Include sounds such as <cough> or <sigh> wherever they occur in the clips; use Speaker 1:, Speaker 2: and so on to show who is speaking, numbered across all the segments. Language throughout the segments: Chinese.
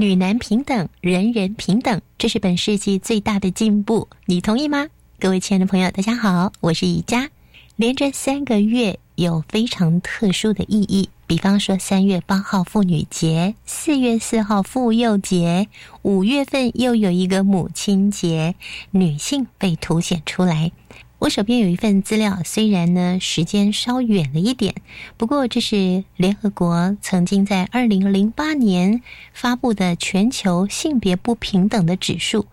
Speaker 1: 女男平等，人人平等，这是本世纪最大的进步，你同意吗？各位亲爱的朋友，大家好，我是宜佳。连着三个月有非常特殊的意义，比方说三月八号妇女节，四月四号妇幼节，五月份又有一个母亲节，女性被凸显出来。我手边有一份资料，虽然呢时间稍远了一点，不过这是联合国曾经在二零零八年发布的全球性别不平等的指数。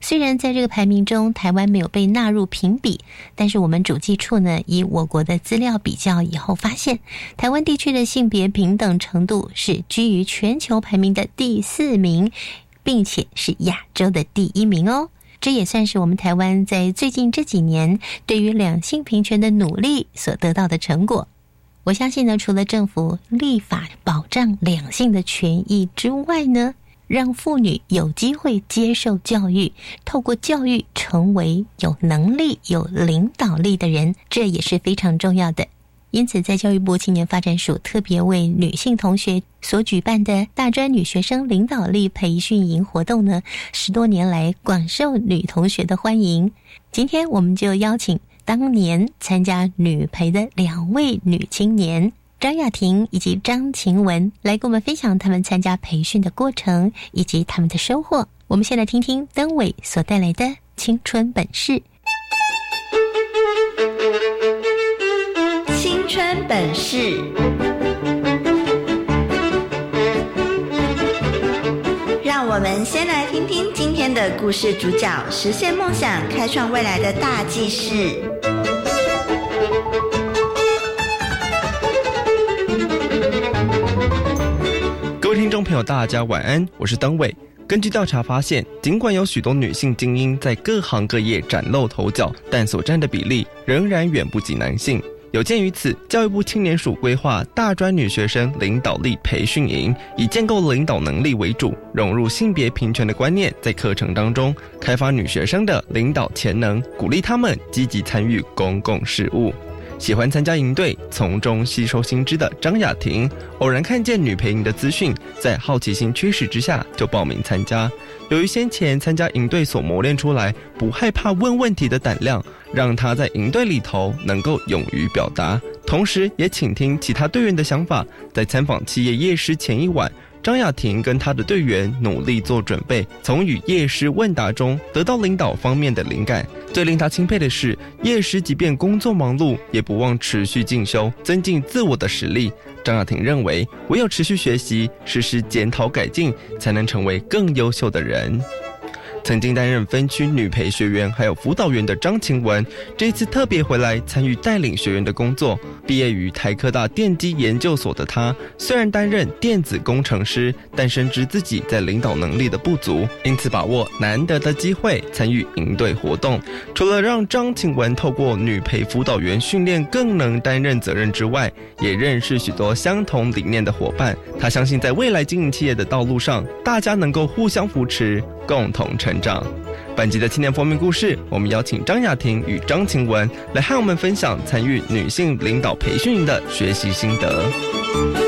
Speaker 1: 虽然在这个排名中，台湾没有被纳入评比，但是我们主计处呢以我国的资料比较以后发现，台湾地区的性别平等程度是居于全球排名的第四名，并且是亚洲的第一名哦。这也算是我们台湾在最近这几年对于两性平权的努力所得到的成果。我相信呢，除了政府立法保障两性的权益之外呢，让妇女有机会接受教育，透过教育成为有能力、有领导力的人，这也是非常重要的。因此，在教育部青年发展署特别为女性同学所举办的大专女学生领导力培训营活动呢，十多年来广受女同学的欢迎。今天，我们就邀请当年参加女培的两位女青年张雅婷以及张晴雯来跟我们分享他们参加培训的过程以及他们的收获。我们先来听听邓伟所带来的青春本事。
Speaker 2: 本事，让我们先来听听今天的故事主角实现梦想、开创未来的大计事。
Speaker 3: 各位听众朋友，大家晚安，我是登伟。根据调查发现，尽管有许多女性精英在各行各业崭露头角，但所占的比例仍然远不及男性。有鉴于此，教育部青年署规划大专女学生领导力培训营，以建构领导能力为主，融入性别平权的观念，在课程当中开发女学生的领导潜能，鼓励她们积极参与公共事务。喜欢参加营队，从中吸收新知的张雅婷，偶然看见女陪营的资讯，在好奇心驱使之下，就报名参加。由于先前参加营队所磨练出来不害怕问问题的胆量，让她在营队里头能够勇于表达，同时也倾听其他队员的想法。在参访企业夜市前一晚。张雅婷跟她的队员努力做准备，从与叶师问答中得到领导方面的灵感。最令她钦佩的是，叶师即便工作忙碌，也不忘持续进修，增进自我的实力。张雅婷认为，唯有持续学习，实施检讨改进，才能成为更优秀的人。曾经担任分区女培学员还有辅导员的张晴雯，这次特别回来参与带领学员的工作。毕业于台科大电机研究所的她，虽然担任电子工程师，但深知自己在领导能力的不足，因此把握难得的机会参与营队活动。除了让张晴雯透过女培辅导员训练更能担任责任之外，也认识许多相同理念的伙伴。她相信在未来经营企业的道路上，大家能够互相扶持。共同成长。本集的青年封面故事，我们邀请张雅婷与张晴雯来和我们分享参与女性领导培训营的学习心得。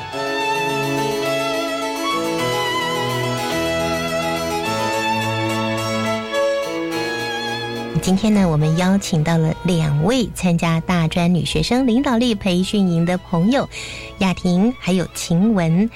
Speaker 1: 今天呢，我们邀请到了两位参加大专女学生领导力培训营的朋友，雅婷还有晴雯。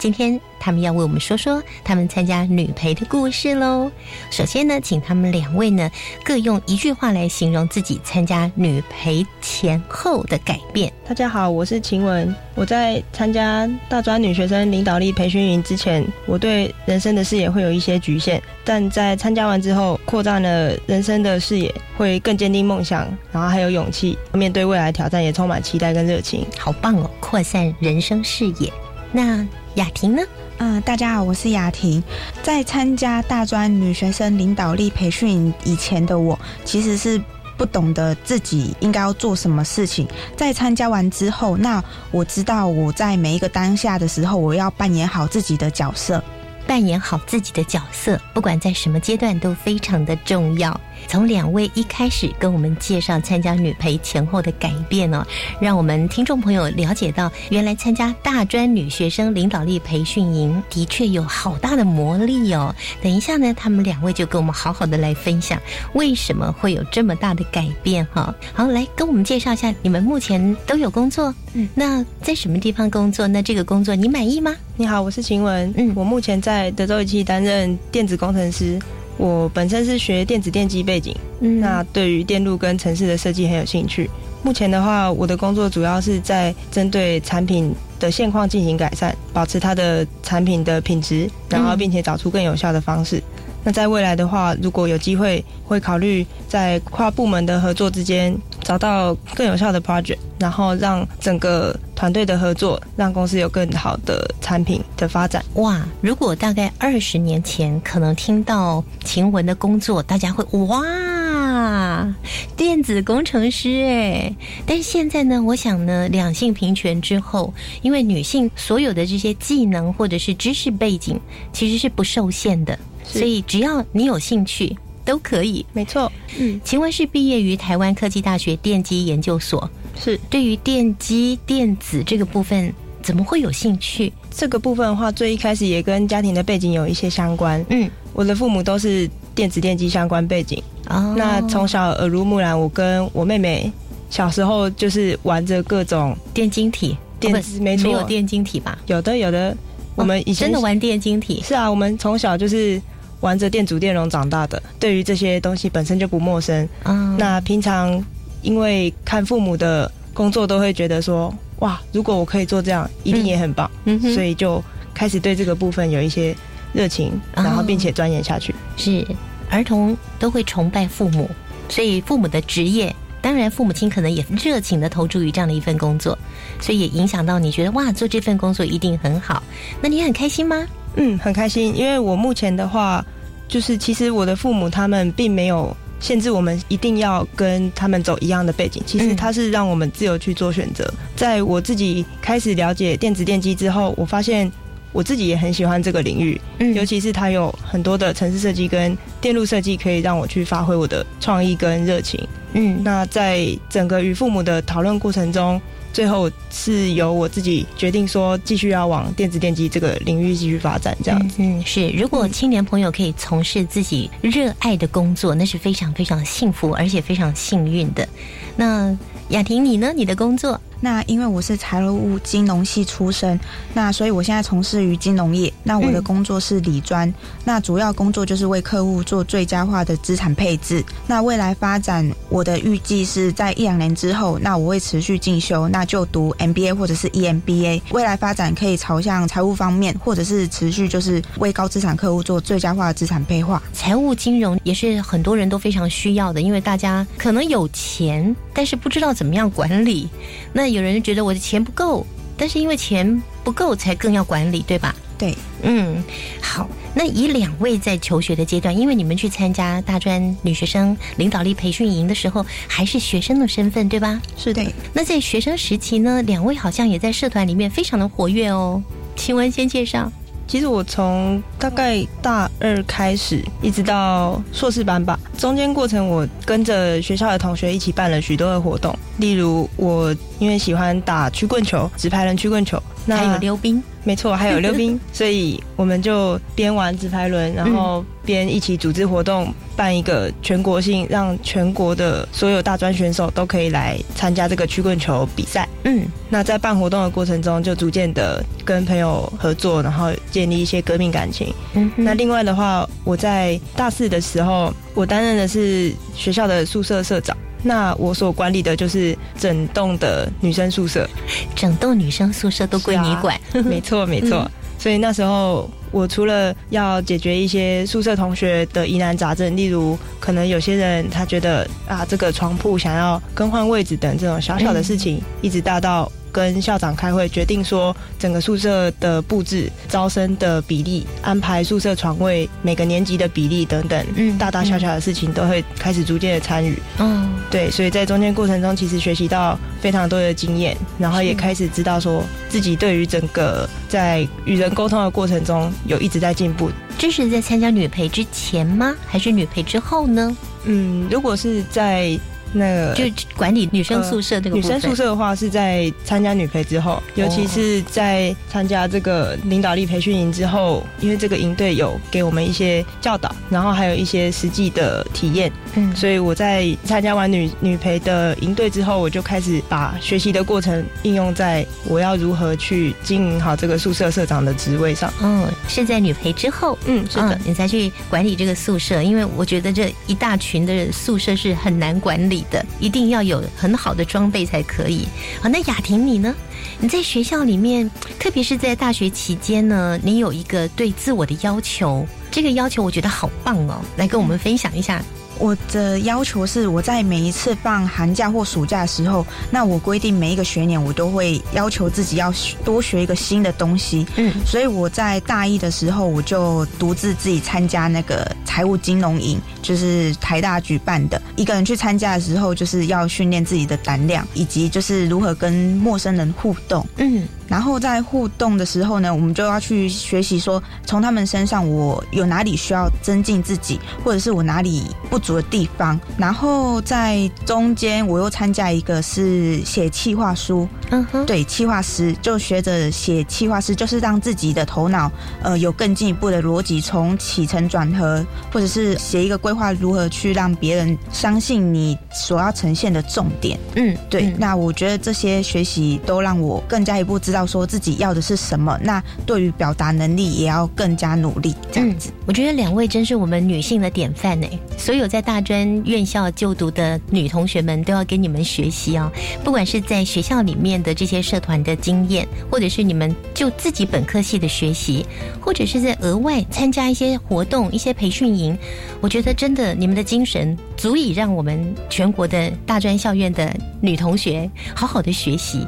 Speaker 1: 今天他们要为我们说说他们参加女培的故事喽。首先呢，请他们两位呢各用一句话来形容自己参加女培前后的改变。
Speaker 4: 大家好，我是晴雯。我在参加大专女学生领导力培训营之前，我对人生的视野会有一些局限，但在参加完之后，扩展了人生的视野，会更坚定梦想，然后还有勇气面对未来挑战，也充满期待跟热情。
Speaker 1: 好棒哦，扩散人生视野。那雅婷呢？
Speaker 5: 嗯，大家好，我是雅婷。在参加大专女学生领导力培训以前的我，其实是不懂得自己应该要做什么事情。在参加完之后，那我知道我在每一个当下的时候，我要扮演好自己的角色，
Speaker 1: 扮演好自己的角色，不管在什么阶段都非常的重要。从两位一开始跟我们介绍参加女培前后的改变哦，让我们听众朋友了解到，原来参加大专女学生领导力培训营的确有好大的魔力哦。等一下呢，他们两位就跟我们好好的来分享为什么会有这么大的改变哈。好，来跟我们介绍一下，你们目前都有工作，嗯，那在什么地方工作？那这个工作你满意吗？
Speaker 4: 你好，我是晴雯，嗯，我目前在德州仪器担任电子工程师。我本身是学电子电机背景，那对于电路跟城市的设计很有兴趣。目前的话，我的工作主要是在针对产品的现况进行改善，保持它的产品的品质，然后并且找出更有效的方式。那在未来的话，如果有机会，会考虑在跨部门的合作之间找到更有效的 project，然后让整个团队的合作，让公司有更好的产品的发展。
Speaker 1: 哇！如果大概二十年前，可能听到晴雯的工作，大家会哇，电子工程师哎。但是现在呢，我想呢，两性平权之后，因为女性所有的这些技能或者是知识背景，其实是不受限的。所以只要你有兴趣，都可以。
Speaker 4: 没错，
Speaker 1: 嗯，请问是毕业于台湾科技大学电机研究所，
Speaker 4: 是
Speaker 1: 对于电机电子这个部分，怎么会有兴趣？
Speaker 4: 这个部分的话，最一开始也跟家庭的背景有一些相关。嗯，我的父母都是电子电机相关背景。哦，那从小耳濡目染，我跟我妹妹小时候就是玩着各种
Speaker 1: 电晶体，
Speaker 4: 电子没错，
Speaker 1: 没有电晶体吧？
Speaker 4: 有的，有的。我们以前
Speaker 1: 真的玩电晶体？
Speaker 4: 是啊，我们从小就是。玩着电阻电容长大的，对于这些东西本身就不陌生。嗯，那平常因为看父母的工作，都会觉得说，哇，如果我可以做这样，一定也很棒。嗯，所以就开始对这个部分有一些热情，然后并且钻研下去。
Speaker 1: 是，儿童都会崇拜父母，所以父母的职业，当然父母亲可能也热情的投注于这样的一份工作，所以也影响到你觉得哇，做这份工作一定很好。那你很开心吗？
Speaker 4: 嗯，很开心，因为我目前的话，就是其实我的父母他们并没有限制我们一定要跟他们走一样的背景，其实他是让我们自由去做选择。在我自己开始了解电子电机之后，我发现我自己也很喜欢这个领域，嗯，尤其是它有很多的城市设计跟电路设计，可以让我去发挥我的创意跟热情。嗯，那在整个与父母的讨论过程中。最后是由我自己决定说，继续要往电子电机这个领域继续发展，这样子。
Speaker 1: 嗯，是。如果青年朋友可以从事自己热爱的工作，那是非常非常幸福，而且非常幸运的。那雅婷，你呢？你的工作？
Speaker 5: 那因为我是财务金融系出身，那所以我现在从事于金融业。那我的工作是理专，那主要工作就是为客户做最佳化的资产配置。那未来发展，我的预计是在一两年之后，那我会持续进修，那就读 MBA 或者是 EMBA。未来发展可以朝向财务方面，或者是持续就是为高资产客户做最佳化的资产配化。
Speaker 1: 财务金融也是很多人都非常需要的，因为大家可能有钱，但是不知道怎么样管理。那有人觉得我的钱不够，但是因为钱不够，才更要管理，对吧？
Speaker 5: 对，
Speaker 1: 嗯，好。那以两位在求学的阶段，因为你们去参加大专女学生领导力培训营的时候，还是学生的身份，对吧？
Speaker 5: 是的。
Speaker 1: 那在学生时期呢，两位好像也在社团里面非常的活跃哦。请问先介绍。
Speaker 4: 其实我从大概大二开始，一直到硕士班吧，中间过程我跟着学校的同学一起办了许多的活动，例如我因为喜欢打曲棍球，直排轮曲棍球，那
Speaker 1: 还有溜冰。
Speaker 4: 没错，还有溜冰，<laughs> 所以我们就边玩直排轮，然后边一起组织活动，办一个全国性，让全国的所有大专选手都可以来参加这个曲棍球比赛。嗯，那在办活动的过程中，就逐渐的跟朋友合作，然后建立一些革命感情。嗯，那另外的话，我在大四的时候，我担任的是学校的宿舍社长。那我所管理的就是整栋的女生宿舍，
Speaker 1: 整栋女生宿舍都归你管，<laughs>
Speaker 4: 没错没错。所以那时候我除了要解决一些宿舍同学的疑难杂症，例如可能有些人他觉得啊这个床铺想要更换位置等这种小小的事情，<laughs> 一直大到。跟校长开会，决定说整个宿舍的布置、招生的比例、安排宿舍床位、每个年级的比例等等，嗯，大大小小的事情都会开始逐渐的参与。嗯，对，所以在中间过程中，其实学习到非常多的经验，然后也开始知道说自己对于整个在与人沟通的过程中有一直在进步。
Speaker 1: 这是在参加女培之前吗？还是女培之后呢？
Speaker 4: 嗯，如果是在。那个
Speaker 1: 就管理女生宿舍这个
Speaker 4: 女生宿舍的话，是在参加女培之后，尤其是在参加这个领导力培训营之后，因为这个营队有给我们一些教导，然后还有一些实际的体验，嗯，所以我在参加完女女培的营队之后，我就开始把学习的过程应用在我要如何去经营好这个宿舍社长的职位上。
Speaker 1: 嗯，是在女培之后，
Speaker 4: 嗯，是的，
Speaker 1: 你才去管理这个宿舍，因为我觉得这一大群的宿舍是很难管理。的一定要有很好的装备才可以。好，那雅婷你呢？你在学校里面，特别是在大学期间呢，你有一个对自我的要求，这个要求我觉得好棒哦，来跟我们分享一下。
Speaker 5: 我的要求是，我在每一次放寒假或暑假的时候，那我规定每一个学年我都会要求自己要多学一个新的东西。嗯，所以我在大一的时候，我就独自自己参加那个财务金融营，就是台大举办的。一个人去参加的时候，就是要训练自己的胆量，以及就是如何跟陌生人互动。嗯。然后在互动的时候呢，我们就要去学习说，从他们身上我有哪里需要增进自己，或者是我哪里不足的地方。然后在中间，我又参加一个是写企划书，嗯哼，对，企划师就学着写企划师，就是让自己的头脑呃有更进一步的逻辑，从起承转合，或者是写一个规划，如何去让别人相信你所要呈现的重点。嗯，对。那我觉得这些学习都让我更加一步知道。要说自己要的是什么，那对于表达能力也要更加努力。这样子，
Speaker 1: 我觉得两位真是我们女性的典范呢。所有在大专院校就读的女同学们都要跟你们学习哦。不管是在学校里面的这些社团的经验，或者是你们就自己本科系的学习，或者是在额外参加一些活动、一些培训营，我觉得真的你们的精神足以让我们全国的大专校院的女同学好好的学习。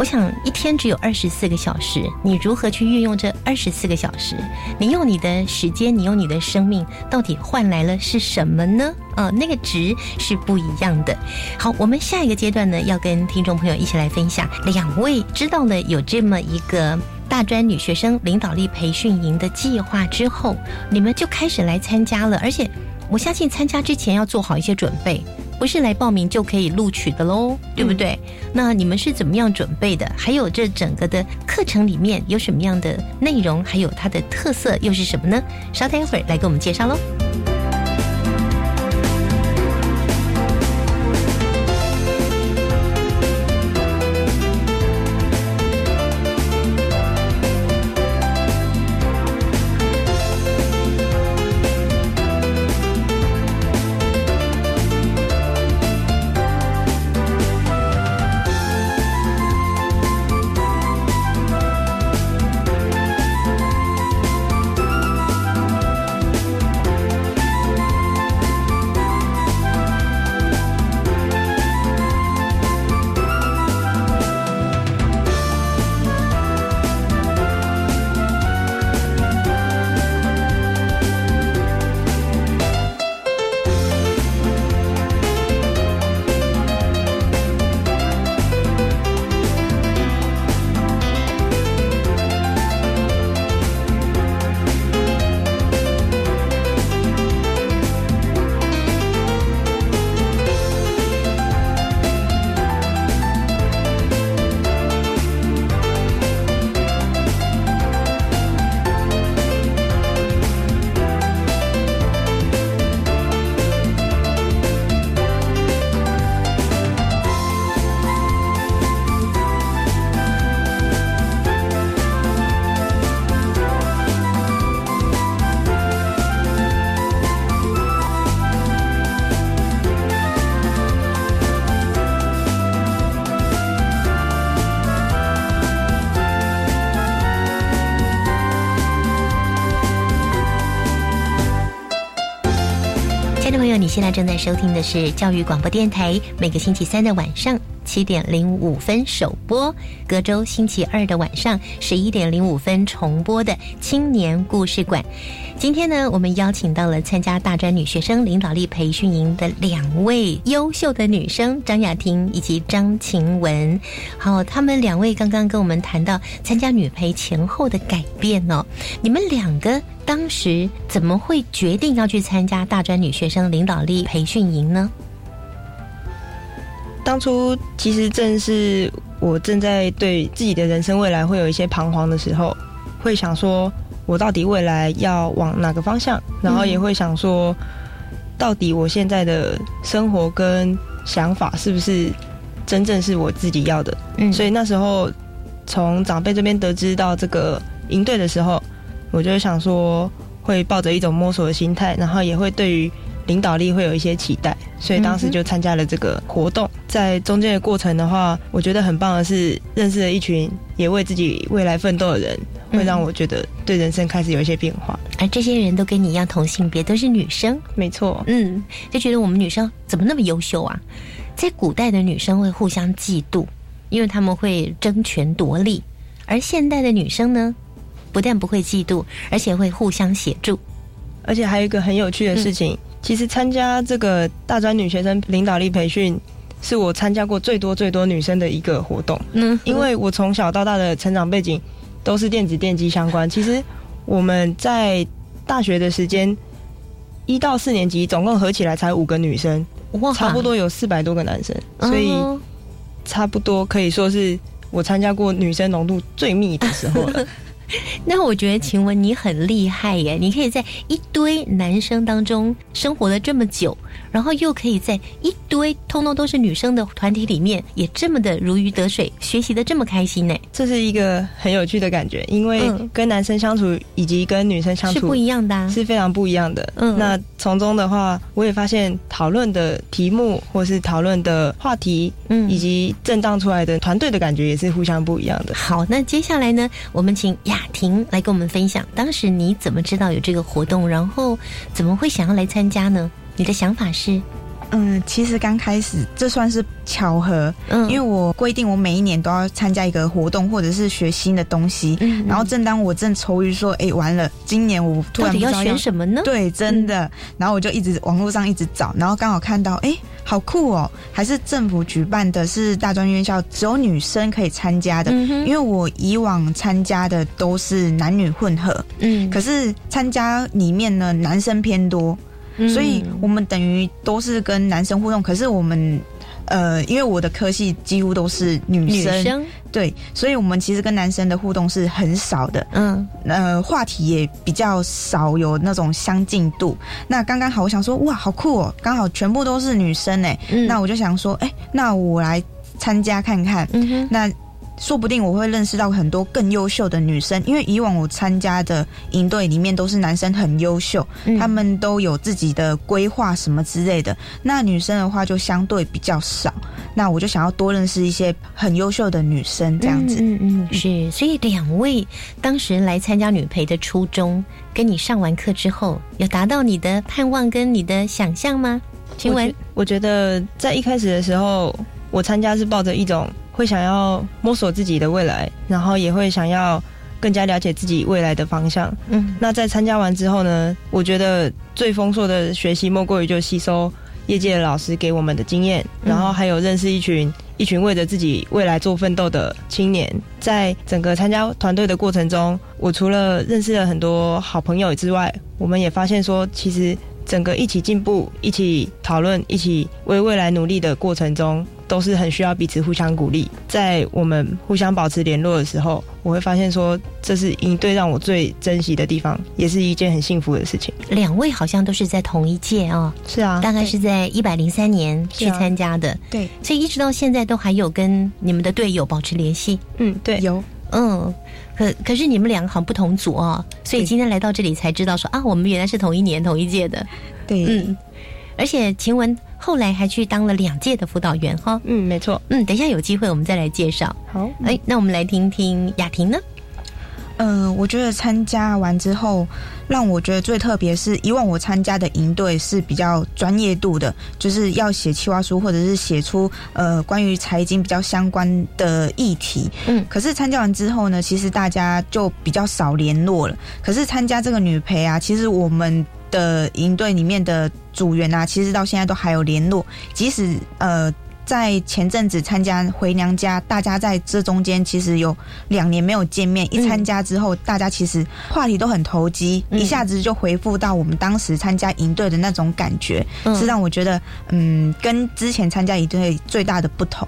Speaker 1: 我想一天只有二十四个小时，你如何去运用这二十四个小时？你用你的时间，你用你的生命，到底换来了是什么呢？啊，那个值是不一样的。好，我们下一个阶段呢，要跟听众朋友一起来分享。两位知道了有这么一个大专女学生领导力培训营的计划之后，你们就开始来参加了。而且，我相信参加之前要做好一些准备。不是来报名就可以录取的喽，对不对？那你们是怎么样准备的？还有这整个的课程里面有什么样的内容？还有它的特色又是什么呢？稍等一会儿来给我们介绍喽。现在正在收听的是教育广播电台，每个星期三的晚上。七点零五分首播，隔周星期二的晚上十一点零五分重播的青年故事馆。今天呢，我们邀请到了参加大专女学生领导力培训营的两位优秀的女生张雅婷以及张晴雯。好，他们两位刚刚跟我们谈到参加女培前后的改变哦。你们两个当时怎么会决定要去参加大专女学生领导力培训营呢？
Speaker 4: 当初其实正是我正在对自己的人生未来会有一些彷徨的时候，会想说，我到底未来要往哪个方向？然后也会想说，到底我现在的生活跟想法是不是真正是我自己要的？嗯，所以那时候从长辈这边得知到这个营队的时候，我就想说，会抱着一种摸索的心态，然后也会对于。领导力会有一些期待，所以当时就参加了这个活动。在中间的过程的话，我觉得很棒的是认识了一群也为自己未来奋斗的人，会让我觉得对人生开始有一些变化。
Speaker 1: 而这些人都跟你一样同性别，都是女生，
Speaker 4: 没错。
Speaker 1: 嗯，就觉得我们女生怎么那么优秀啊？在古代的女生会互相嫉妒，因为他们会争权夺利；而现代的女生呢，不但不会嫉妒，而且会互相协助。
Speaker 4: 而且还有一个很有趣的事情。其实参加这个大专女学生领导力培训，是我参加过最多最多女生的一个活动。嗯，因为我从小到大的成长背景都是电子电机相关。其实我们在大学的时间，一到四年级总共合起来才五个女生，哇，差不多有四百多个男生，所以差不多可以说是我参加过女生浓度最密的时候了。<laughs> <laughs>
Speaker 1: 那我觉得晴雯你很厉害耶！你可以在一堆男生当中生活了这么久，然后又可以在一堆通通都是女生的团体里面，也这么的如鱼得水，学习的这么开心呢。
Speaker 4: 这是一个很有趣的感觉，因为跟男生相处以及跟女生相处
Speaker 1: 是不一样的，
Speaker 4: 是非常不一样的。嗯，那从中的话，我也发现讨论的题目或是讨论的话题，嗯，以及震荡出来的团队的感觉也是互相不一样的。
Speaker 1: 好，那接下来呢，我们请雅。婷来跟我们分享，当时你怎么知道有这个活动，然后怎么会想要来参加呢？你的想法是？
Speaker 5: 嗯，其实刚开始这算是巧合，嗯，因为我规定我每一年都要参加一个活动或者是学新的东西，嗯，然后正当我正愁于说，哎，完了，今年我突然
Speaker 1: 要选什么呢？
Speaker 5: 对，真的，然后我就一直网络上一直找，然后刚好看到，哎，好酷哦，还是政府举办的是大专院校，只有女生可以参加的，因为我以往参加的都是男女混合，嗯，可是参加里面呢，男生偏多。所以我们等于都是跟男生互动，可是我们，呃，因为我的科系几乎都是女生，对，所以我们其实跟男生的互动是很少的，嗯，呃，话题也比较少有那种相近度。那刚刚好，我想说，哇，好酷哦，刚好全部都是女生哎，那我就想说，哎，那我来参加看看，嗯那。说不定我会认识到很多更优秀的女生，因为以往我参加的营队里面都是男生很优秀，他们都有自己的规划什么之类的。那女生的话就相对比较少，那我就想要多认识一些很优秀的女生，这样子。
Speaker 1: 嗯嗯，是。所以两位当时来参加女培的初衷，跟你上完课之后，有达到你的盼望跟你的想象吗？请问，
Speaker 4: 我觉得在一开始的时候，我参加是抱着一种。会想要摸索自己的未来，然后也会想要更加了解自己未来的方向。嗯，那在参加完之后呢？我觉得最丰硕的学习莫过于就吸收业界的老师给我们的经验，然后还有认识一群一群为着自己未来做奋斗的青年。在整个参加团队的过程中，我除了认识了很多好朋友之外，我们也发现说，其实整个一起进步、一起讨论、一起为未来努力的过程中。都是很需要彼此互相鼓励，在我们互相保持联络的时候，我会发现说，这是应对让我最珍惜的地方，也是一件很幸福的事情。
Speaker 1: 两位好像都是在同一届哦，
Speaker 4: 是啊，
Speaker 1: 大概是在一百零三年去参加的，
Speaker 5: 对，
Speaker 1: 所以一直到现在都还有跟你们的队友保持联系。
Speaker 4: 嗯，对，
Speaker 5: 有，
Speaker 1: 嗯，可可是你们两个好像不同组哦，所以今天来到这里才知道说啊，我们原来是同一年同一届的，
Speaker 5: 对，嗯，
Speaker 1: 而且晴雯。后来还去当了两届的辅导员哈，
Speaker 4: 嗯，没错，
Speaker 1: 嗯，等一下有机会我们再来介绍。
Speaker 4: 好，
Speaker 1: 哎，那我们来听听雅婷呢？
Speaker 5: 嗯，我觉得参加完之后，让我觉得最特别是，以往我参加的营队是比较专业度的，就是要写企划书或者是写出呃关于财经比较相关的议题。嗯，可是参加完之后呢，其实大家就比较少联络了。可是参加这个女陪啊，其实我们的营队里面的组员啊，其实到现在都还有联络，即使呃。在前阵子参加回娘家，大家在这中间其实有两年没有见面。一参加之后，大家其实话题都很投机，一下子就回复到我们当时参加营队的那种感觉，是让我觉得，嗯，跟之前参加营队最大的不同。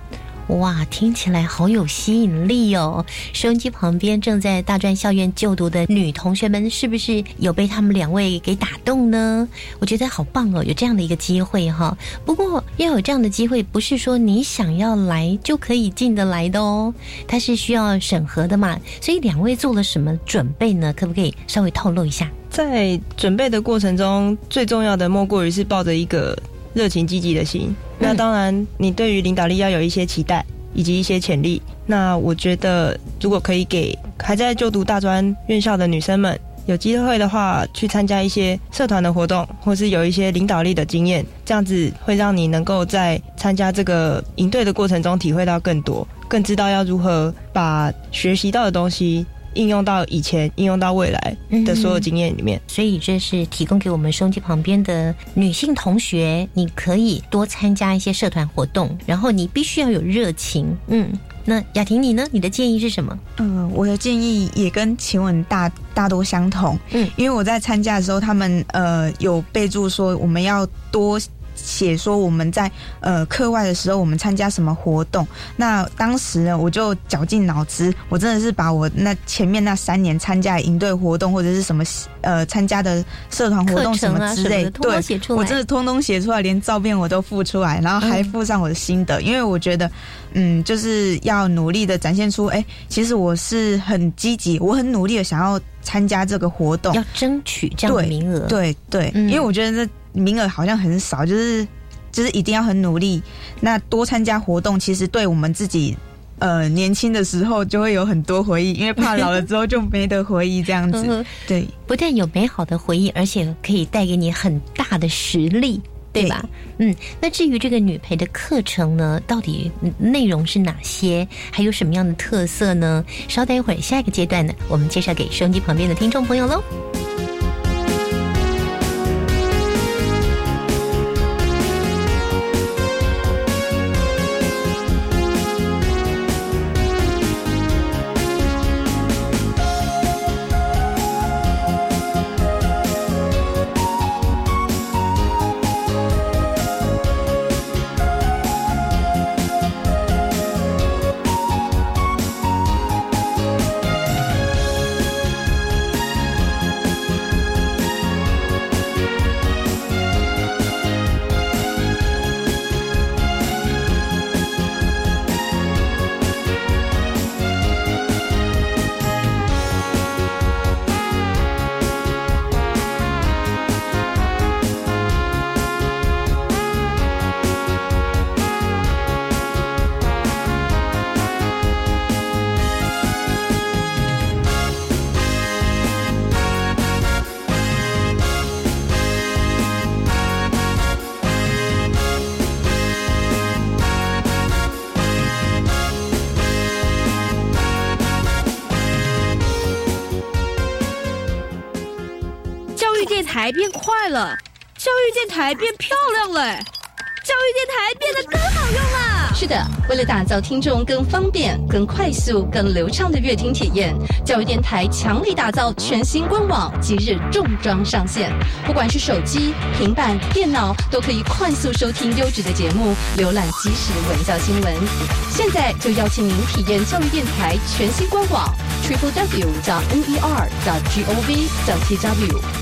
Speaker 1: 哇，听起来好有吸引力哦！收音机旁边正在大专校院就读的女同学们，是不是有被他们两位给打动呢？我觉得好棒哦，有这样的一个机会哈。不过要有这样的机会，不是说你想要来就可以进得来的哦，它是需要审核的嘛。所以两位做了什么准备呢？可不可以稍微透露一下？
Speaker 4: 在准备的过程中，最重要的莫过于是抱着一个。热情积极的心，那当然，你对于领导力要有一些期待以及一些潜力。那我觉得，如果可以给还在就读大专院校的女生们有机会的话，去参加一些社团的活动，或是有一些领导力的经验，这样子会让你能够在参加这个营队的过程中体会到更多，更知道要如何把学习到的东西。应用到以前，应用到未来的所有经验里面，
Speaker 1: 所以这是提供给我们收音机旁边的女性同学，你可以多参加一些社团活动，然后你必须要有热情。嗯，那雅婷你呢？你的建议是什么？
Speaker 5: 嗯，我的建议也跟晴雯大大多相同。嗯，因为我在参加的时候，他们呃有备注说我们要多。写说我们在呃课外的时候，我们参加什么活动？那当时呢，我就绞尽脑汁，我真的是把我那前面那三年参加营队活动或者是什么呃参加的社团活动什么之类，
Speaker 1: 对，
Speaker 5: 我真的通通写出来，连照片我都附出来，然后还附上我的心得，因为我觉得，嗯，就是要努力的展现出，哎，其实我是很积极，我很努力的想要参加这个活动，
Speaker 1: 要争取这样的名额，
Speaker 5: 对对，因为我觉得这。名额好像很少，就是就是一定要很努力，那多参加活动，其实对我们自己，呃，年轻的时候就会有很多回忆，因为怕老了之后就没得回忆这样子。对，
Speaker 1: 不但有美好的回忆，而且可以带给你很大的实力，对吧？嗯，那至于这个女陪的课程呢，到底内容是哪些，还有什么样的特色呢？稍待一会儿，下一个阶段呢，我们介绍给收音机旁边的听众朋友喽。
Speaker 6: 台变快了，教育电台变漂亮了，教育电台变得更好用了。
Speaker 7: 是的，为了打造听众更方便、更快速、更流畅的阅听体验，教育电台强力打造全新官网，即日重装上线。不管是手机、平板、电脑，都可以快速收听优质的节目，浏览即时文教新闻。现在就邀请您体验教育电台全新官网：triple w. 叫 n e r. 叫 g o v. 叫 t w。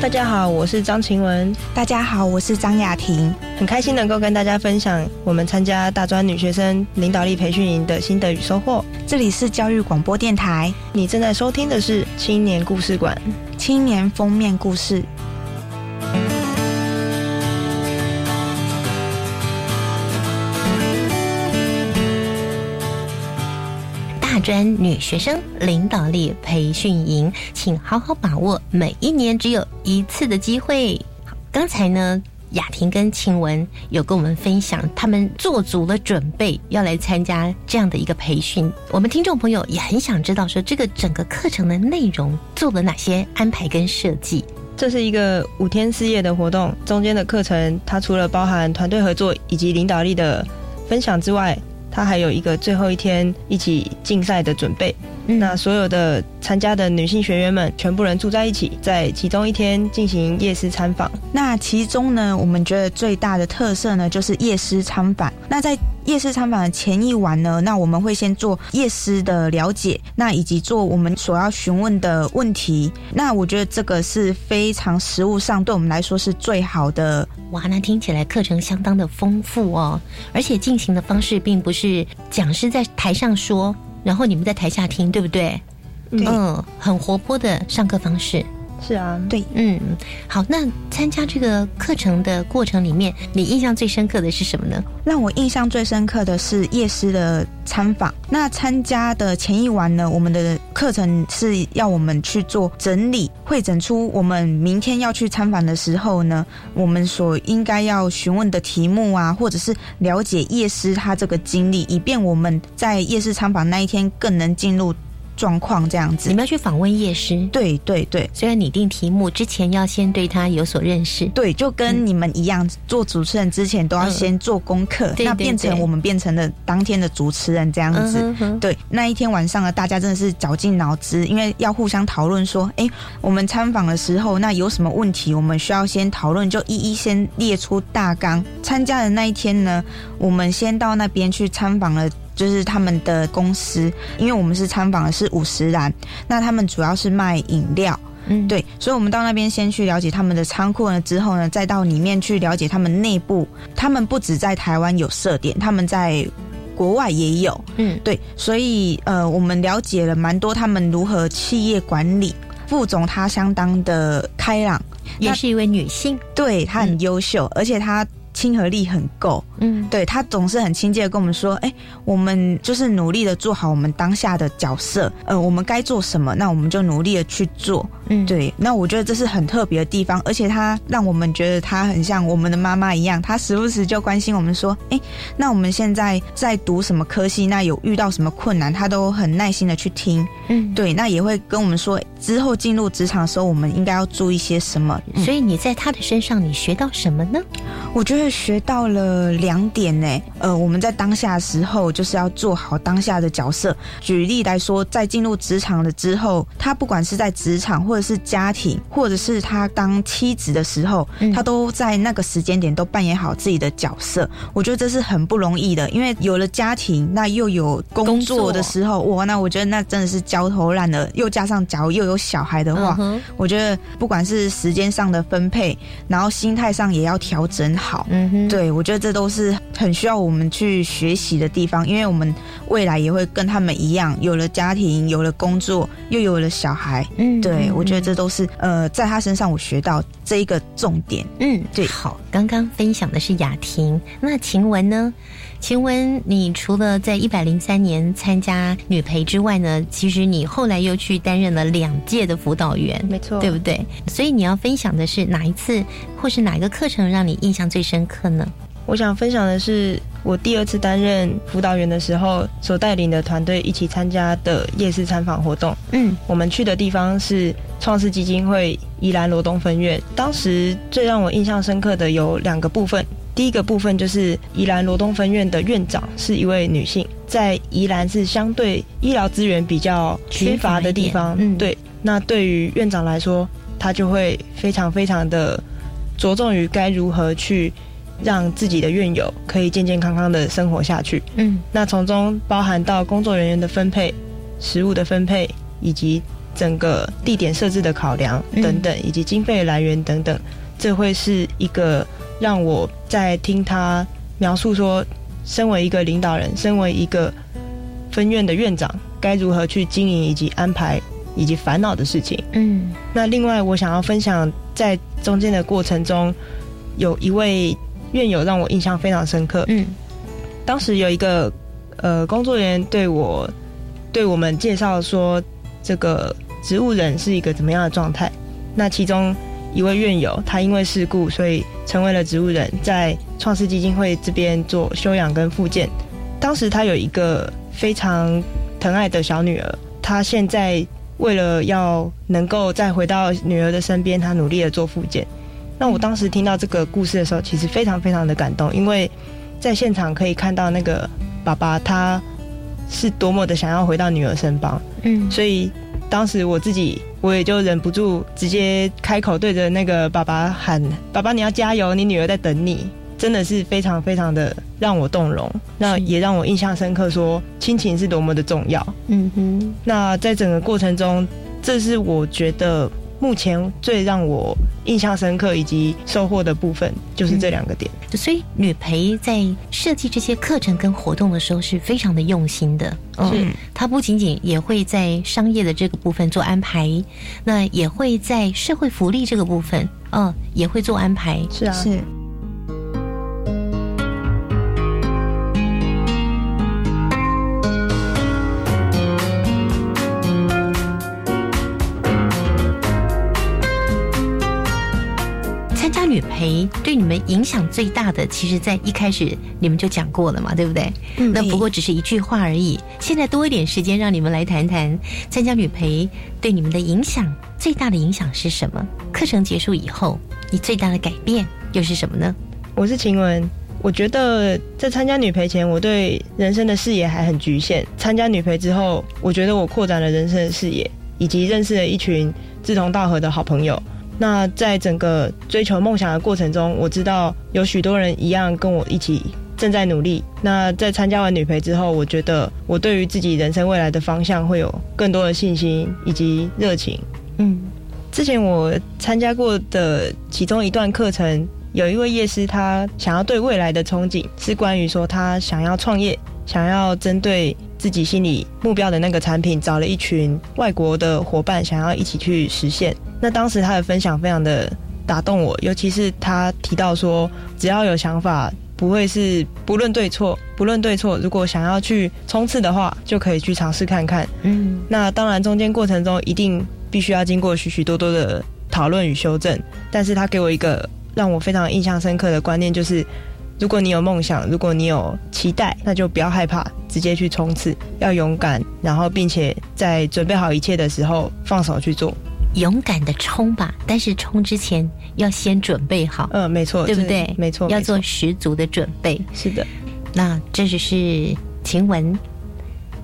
Speaker 4: 大家好，我是张晴雯。
Speaker 5: 大家好，我是张雅婷。
Speaker 4: 很开心能够跟大家分享我们参加大专女学生领导力培训营的心得与收获。
Speaker 5: 这里是教育广播电台，
Speaker 4: 你正在收听的是青年故事馆
Speaker 5: 青年封面故事。
Speaker 1: 专女学生领导力培训营，请好好把握每一年只有一次的机会。刚才呢，雅婷跟晴雯有跟我们分享，他们做足了准备要来参加这样的一个培训。我们听众朋友也很想知道，说这个整个课程的内容做了哪些安排跟设计？
Speaker 4: 这是一个五天四夜的活动，中间的课程它除了包含团队合作以及领导力的分享之外。他还有一个最后一天一起竞赛的准备，那所有的参加的女性学员们，全部人住在一起，在其中一天进行夜师参访。
Speaker 5: 那其中呢，我们觉得最大的特色呢，就是夜师参访。那在夜市参访的前一晚呢，那我们会先做夜师的了解，那以及做我们所要询问的问题。那我觉得这个是非常实物上对我们来说是最好的。
Speaker 1: 哇，那听起来课程相当的丰富哦，而且进行的方式并不是讲师在台上说，然后你们在台下听，对不对？嗯，很活泼的上课方式。
Speaker 4: 是啊，
Speaker 5: 对，
Speaker 1: 嗯，好，那参加这个课程的过程里面，你印象最深刻的是什么呢？
Speaker 5: 让我印象最深刻的是夜师的参访。那参加的前一晚呢，我们的课程是要我们去做整理，会诊出我们明天要去参访的时候呢，我们所应该要询问的题目啊，或者是了解夜师他这个经历，以便我们在夜市参访那一天更能进入。状况这样子，
Speaker 1: 你们要去访问夜师，
Speaker 5: 对对对。
Speaker 1: 所以拟定题目之前要先对他有所认识，
Speaker 5: 对，就跟你们一样，做主持人之前都要先做功课，那变成我们变成了当天的主持人这样子。对，那一天晚上呢，大家真的是绞尽脑汁，因为要互相讨论说，哎，我们参访的时候，那有什么问题，我们需要先讨论，就一一先列出大纲。参加的那一天呢，我们先到那边去参访了。就是他们的公司，因为我们是参访的是五十岚，那他们主要是卖饮料，嗯，对，所以我们到那边先去了解他们的仓库呢，之后呢，再到里面去了解他们内部。他们不止在台湾有设点，他们在国外也有，嗯，对，所以呃，我们了解了蛮多他们如何企业管理。副总他相当的开朗，
Speaker 1: 也是一位女性，
Speaker 5: 对她很优秀，而且她。亲和力很够，嗯，对他总是很亲切的跟我们说，哎，我们就是努力的做好我们当下的角色，呃，我们该做什么，那我们就努力的去做，嗯，对，那我觉得这是很特别的地方，而且他让我们觉得他很像我们的妈妈一样，他时不时就关心我们说，哎，那我们现在在读什么科系，那有遇到什么困难，他都很耐心的去听，嗯，对，那也会跟我们说，之后进入职场的时候，我们应该要注意些什么。
Speaker 1: 所以你在他的身上，你学到什么呢？
Speaker 5: 我觉得。学到了两点呢。呃，我们在当下的时候就是要做好当下的角色。举例来说，在进入职场了之后，他不管是在职场，或者是家庭，或者是他当妻子的时候，他都在那个时间点都扮演好自己的角色。我觉得这是很不容易的，因为有了家庭，那又有工作的时候，哇，那我觉得那真的是焦头烂额。又加上假如又有小孩的话，我觉得不管是时间上的分配，然后心态上也要调整好。嗯哼，对我觉得这都是很需要我们去学习的地方，因为我们未来也会跟他们一样，有了家庭，有了工作，又有了小孩。嗯，对我觉得这都是呃，在他身上我学到这一个重点。
Speaker 1: 嗯，
Speaker 5: 对。
Speaker 1: 好，刚刚分享的是雅婷，那晴雯呢？晴雯，你除了在一百零三年参加女培之外呢，其实你后来又去担任了两届的辅导员，
Speaker 4: 没错，
Speaker 1: 对不对？所以你要分享的是哪一次，或是哪一个课程让你印象最深刻呢？
Speaker 4: 我想分享的是我第二次担任辅导员的时候，所带领的团队一起参加的夜市参访活动。嗯，我们去的地方是创世基金会宜兰罗东分院。当时最让我印象深刻的有两个部分。第一个部分就是宜兰罗东分院的院长是一位女性，在宜兰是相对医疗资源比较缺乏的地方，嗯，对。那对于院长来说，他就会非常非常的着重于该如何去让自己的院友可以健健康康的生活下去，嗯。那从中包含到工作人员的分配、食物的分配，以及整个地点设置的考量等等，以及经费来源等等，这会是一个。让我在听他描述说，身为一个领导人，身为一个分院的院长，该如何去经营以及安排以及烦恼的事情。嗯，那另外我想要分享，在中间的过程中，有一位院友让我印象非常深刻。嗯，当时有一个呃工作人员对我对我们介绍说，这个植物人是一个怎么样的状态？那其中。一位院友，他因为事故，所以成为了植物人，在创世基金会这边做修养跟复健。当时他有一个非常疼爱的小女儿，他现在为了要能够再回到女儿的身边，他努力的做复健。那我当时听到这个故事的时候，其实非常非常的感动，因为在现场可以看到那个爸爸，他是多么的想要回到女儿身旁。嗯，所以当时我自己。我也就忍不住直接开口对着那个爸爸喊：“爸爸，你要加油，你女儿在等你。”真的是非常非常的让我动容，那也让我印象深刻，说亲情是多么的重要。嗯哼，那在整个过程中，这是我觉得。目前最让我印象深刻以及收获的部分，就是这两个点。
Speaker 1: 所以女培在设计这些课程跟活动的时候，是非常的用心的。
Speaker 4: 嗯，
Speaker 1: 她不仅仅也会在商业的这个部分做安排，那也会在社会福利这个部分，嗯，也会做安排。
Speaker 4: 是啊，
Speaker 5: 是。
Speaker 1: 培对你们影响最大的，其实，在一开始你们就讲过了嘛，对不对？嗯。那不过只是一句话而已。现在多一点时间，让你们来谈谈参加女培对你们的影响最大的影响是什么？课程结束以后，你最大的改变又是什么呢？
Speaker 4: 我是晴雯，我觉得在参加女培前，我对人生的视野还很局限。参加女培之后，我觉得我扩展了人生的视野，以及认识了一群志同道合的好朋友。那在整个追求梦想的过程中，我知道有许多人一样跟我一起正在努力。那在参加完女培之后，我觉得我对于自己人生未来的方向会有更多的信心以及热情。嗯，之前我参加过的其中一段课程，有一位业师，他想要对未来的憧憬是关于说他想要创业，想要针对自己心里目标的那个产品，找了一群外国的伙伴，想要一起去实现。那当时他的分享非常的打动我，尤其是他提到说，只要有想法，不会是不论对错，不论对错，如果想要去冲刺的话，就可以去尝试看看。嗯，那当然中间过程中一定必须要经过许许多多的讨论与修正，但是他给我一个让我非常印象深刻的观念，就是如果你有梦想，如果你有期待，那就不要害怕，直接去冲刺，要勇敢，然后并且在准备好一切的时候放手去做。
Speaker 1: 勇敢的冲吧，但是冲之前要先准备好。
Speaker 4: 嗯，没错，
Speaker 1: 对不对？
Speaker 4: 没错，
Speaker 1: 要做十足的准备。
Speaker 4: 是的，
Speaker 1: 那这就是晴雯，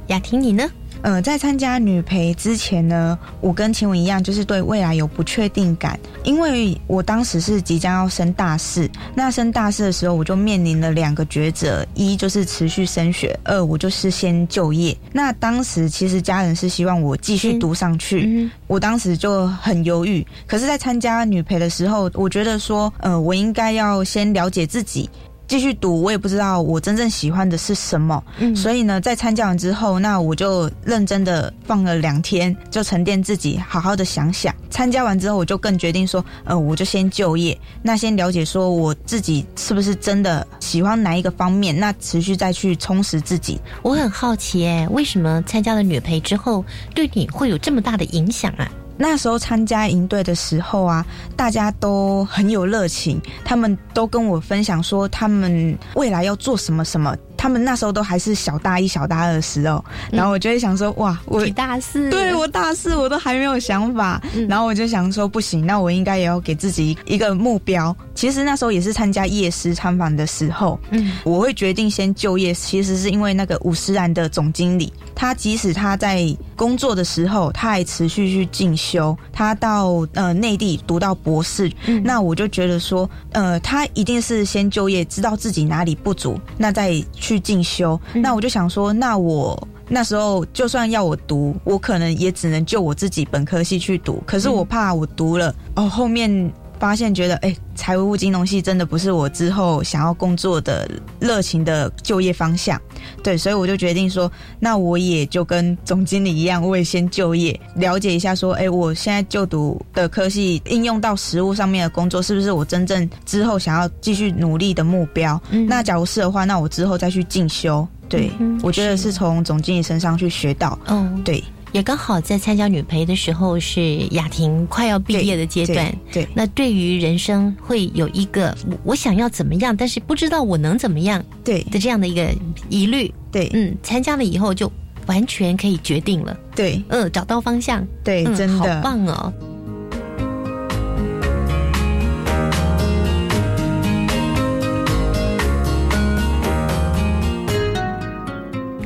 Speaker 1: 雅婷你呢？
Speaker 5: 呃，在参加女培之前呢，我跟晴雯一样，就是对未来有不确定感，因为我当时是即将要升大四，那升大四的时候，我就面临了两个抉择：一就是持续升学，二我就是先就业。那当时其实家人是希望我继续读上去，我当时就很犹豫。可是，在参加女培的时候，我觉得说，呃，我应该要先了解自己。继续读，我也不知道我真正喜欢的是什么，嗯，所以呢，在参加完之后，那我就认真的放了两天，就沉淀自己，好好的想想。参加完之后，我就更决定说，呃，我就先就业，那先了解说我自己是不是真的喜欢哪一个方面，那持续再去充实自己。
Speaker 1: 我很好奇，哎，为什么参加了女培之后，对你会有这么大的影响啊？
Speaker 5: 那时候参加营队的时候啊，大家都很有热情，他们都跟我分享说他们未来要做什么什么。他们那时候都还是小大一、小大二的时候，然后我就会想说，哇，我
Speaker 1: 大四，
Speaker 5: 对我大四，我都还没有想法。然后我就想说，不行，那我应该也要给自己一个目标。其实那时候也是参加夜师参访的时候，嗯，我会决定先就业，其实是因为那个五十岚的总经理，他即使他在工作的时候，他还持续去进修，他到呃内地读到博士，那我就觉得说，呃，他一定是先就业，知道自己哪里不足，那再。去进修，那我就想说，那我那时候就算要我读，我可能也只能就我自己本科系去读。可是我怕我读了哦，后面。发现觉得，哎，财务金融系真的不是我之后想要工作的热情的就业方向，对，所以我就决定说，那我也就跟总经理一样，我也先就业，了解一下，说，哎，我现在就读的科系应用到实务上面的工作，是不是我真正之后想要继续努力的目标？那假如是的话，那我之后再去进修。对，我觉得是从总经理身上去学到。嗯，对。
Speaker 1: 也刚好在参加女培的时候，是雅婷快要毕业的阶段。
Speaker 5: 对，
Speaker 1: 那对于人生会有一个我想要怎么样，但是不知道我能怎么样，
Speaker 5: 对
Speaker 1: 的这样的一个疑虑。
Speaker 5: 对，
Speaker 1: 嗯，参加了以后就完全可以决定了。
Speaker 5: 对，
Speaker 1: 嗯，找到方向。
Speaker 5: 对，真的
Speaker 1: 好棒哦。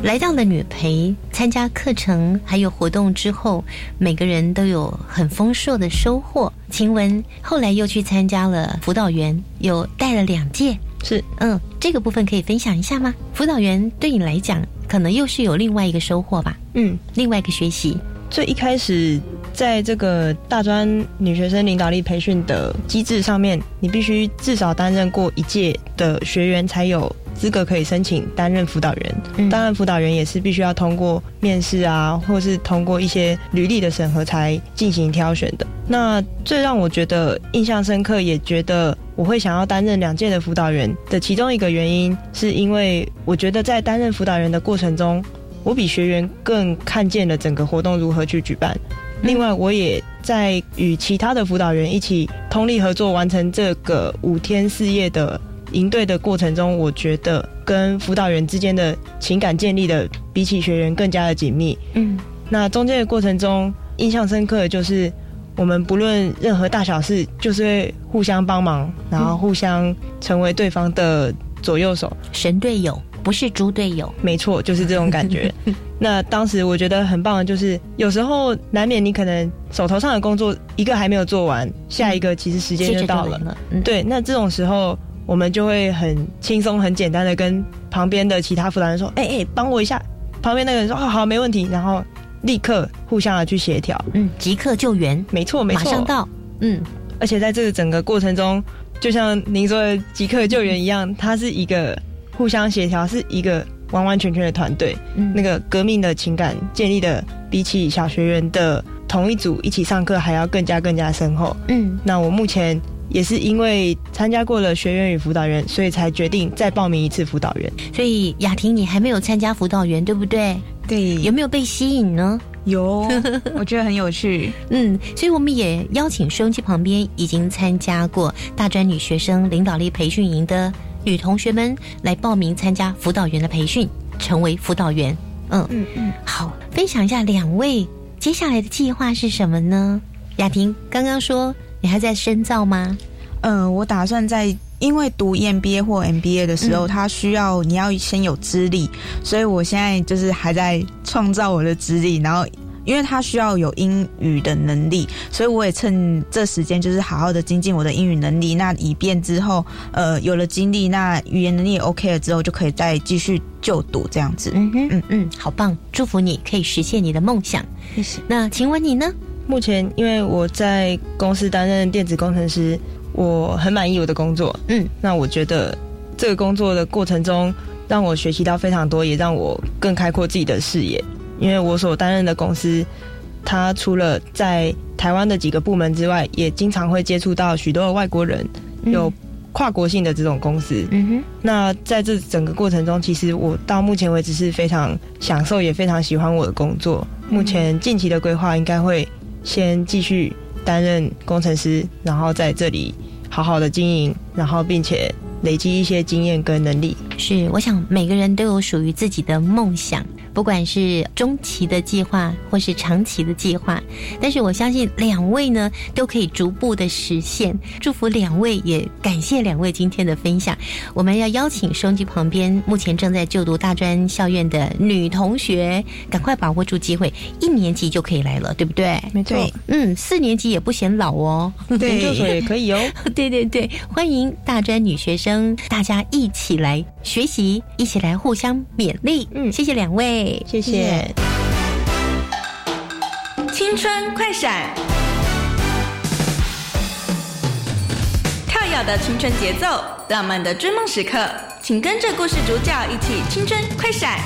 Speaker 1: 来到了女培，参加课程还有活动之后，每个人都有很丰硕的收获。晴雯后来又去参加了辅导员，有带了两届，
Speaker 4: 是
Speaker 1: 嗯，这个部分可以分享一下吗？辅导员对你来讲，可能又是有另外一个收获吧？
Speaker 4: 嗯，
Speaker 1: 另外一个学习。
Speaker 4: 最一开始，在这个大专女学生领导力培训的机制上面，你必须至少担任过一届的学员才有。资格可以申请担任辅导员，当然辅导员也是必须要通过面试啊，或是通过一些履历的审核才进行挑选的。那最让我觉得印象深刻，也觉得我会想要担任两届的辅导员的其中一个原因，是因为我觉得在担任辅导员的过程中，我比学员更看见了整个活动如何去举办。另外，我也在与其他的辅导员一起通力合作，完成这个五天四夜的。营队的过程中，我觉得跟辅导员之间的情感建立的比起学员更加的紧密。嗯，那中间的过程中，印象深刻的就是我们不论任何大小事，就是会互相帮忙，然后互相成为对方的左右手、
Speaker 1: 神队友，不是猪队友。
Speaker 4: 没错，就是这种感觉。<laughs> 那当时我觉得很棒的就是，有时候难免你可能手头上的工作一个还没有做完，下一个其实时间就到了。对，那这种时候。我们就会很轻松、很简单的跟旁边的其他辅导员说：“哎哎，帮我一下。”旁边那个人说：“哦好，没问题。”然后立刻互相的去协调，
Speaker 1: 嗯，即刻救援，
Speaker 4: 没错，没错，
Speaker 1: 马上到，嗯。
Speaker 4: 而且在这个整个过程中，就像您说的即刻救援一样，它是一个互相协调，是一个完完全全的团队。嗯，那个革命的情感建立的，比起小学员的同一组一起上课还要更加更加深厚。嗯，那我目前。也是因为参加过了学员与辅导员，所以才决定再报名一次辅导员。
Speaker 1: 所以雅婷，你还没有参加辅导员，对不对？
Speaker 5: 对。
Speaker 1: 有没有被吸引呢？
Speaker 5: 有，<laughs> 我觉得很有趣。
Speaker 1: 嗯，所以我们也邀请收音机旁边已经参加过大专女学生领导力培训营的女同学们来报名参加辅导员的培训，成为辅导员。嗯嗯嗯。好，分享一下两位接下来的计划是什么呢？雅婷刚刚说你还在深造吗？
Speaker 5: 嗯，我打算在。因为读 EMBA 或 MBA 的时候，他需要你要先有资历，所以我现在就是还在创造我的资历。然后，因为他需要有英语的能力，所以我也趁这时间就是好好的精进我的英语能力。那以便之后，呃，有了经历，那语言能力也 OK 了之后，就可以再继续就读这样子。
Speaker 1: 嗯哼，嗯嗯，好棒！祝福你可以实现你的梦想。
Speaker 5: 谢谢。
Speaker 1: 那请问你呢？
Speaker 4: 目前因为我在公司担任电子工程师。我很满意我的工作，嗯，那我觉得这个工作的过程中，让我学习到非常多，也让我更开阔自己的视野。因为我所担任的公司，它除了在台湾的几个部门之外，也经常会接触到许多的外国人，有跨国性的这种公司。嗯哼，那在这整个过程中，其实我到目前为止是非常享受，也非常喜欢我的工作。目前近期的规划应该会先继续。担任工程师，然后在这里好好的经营，然后并且累积一些经验跟能力。
Speaker 1: 是，我想每个人都有属于自己的梦想。不管是中期的计划或是长期的计划，但是我相信两位呢都可以逐步的实现。祝福两位，也感谢两位今天的分享。我们要邀请收音机旁边目前正在就读大专校院的女同学，赶快把握住机会，一年级就可以来了，对不对？
Speaker 4: 没错。
Speaker 1: 嗯，四年级也不显老哦，
Speaker 4: 研究所也可以哦。<laughs>
Speaker 1: 对对对，欢迎大专女学生，大家一起来学习，一起来互相勉励。嗯，谢谢两位。
Speaker 4: 谢谢。
Speaker 8: 青春快闪，跳跃的青春节奏，浪漫的追梦时刻，请跟着故事主角一起青春快闪。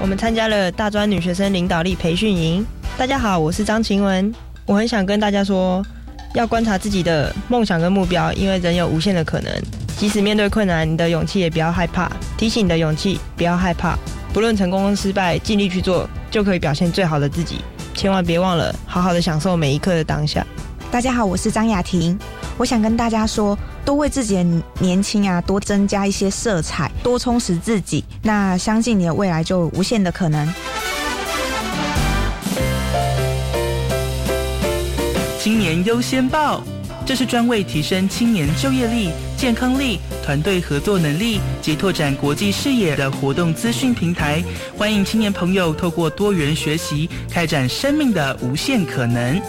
Speaker 4: 我们参加了大专女学生领导力培训营。大家好，我是张晴雯，我很想跟大家说。要观察自己的梦想跟目标，因为人有无限的可能。即使面对困难，你的勇气也不要害怕。提醒你的勇气，不要害怕。不论成功跟失败，尽力去做，就可以表现最好的自己。千万别忘了，好好的享受每一刻的当下。
Speaker 5: 大家好，我是张雅婷。我想跟大家说，多为自己的年轻啊，多增加一些色彩，多充实自己。那相信你的未来就无限的可能。
Speaker 9: 青年优先报，这是专为提升青年就业力、健康力、团队合作能力及拓展国际视野的活动资讯平台。欢迎青年朋友透过多元学习，开展生命的无限可能。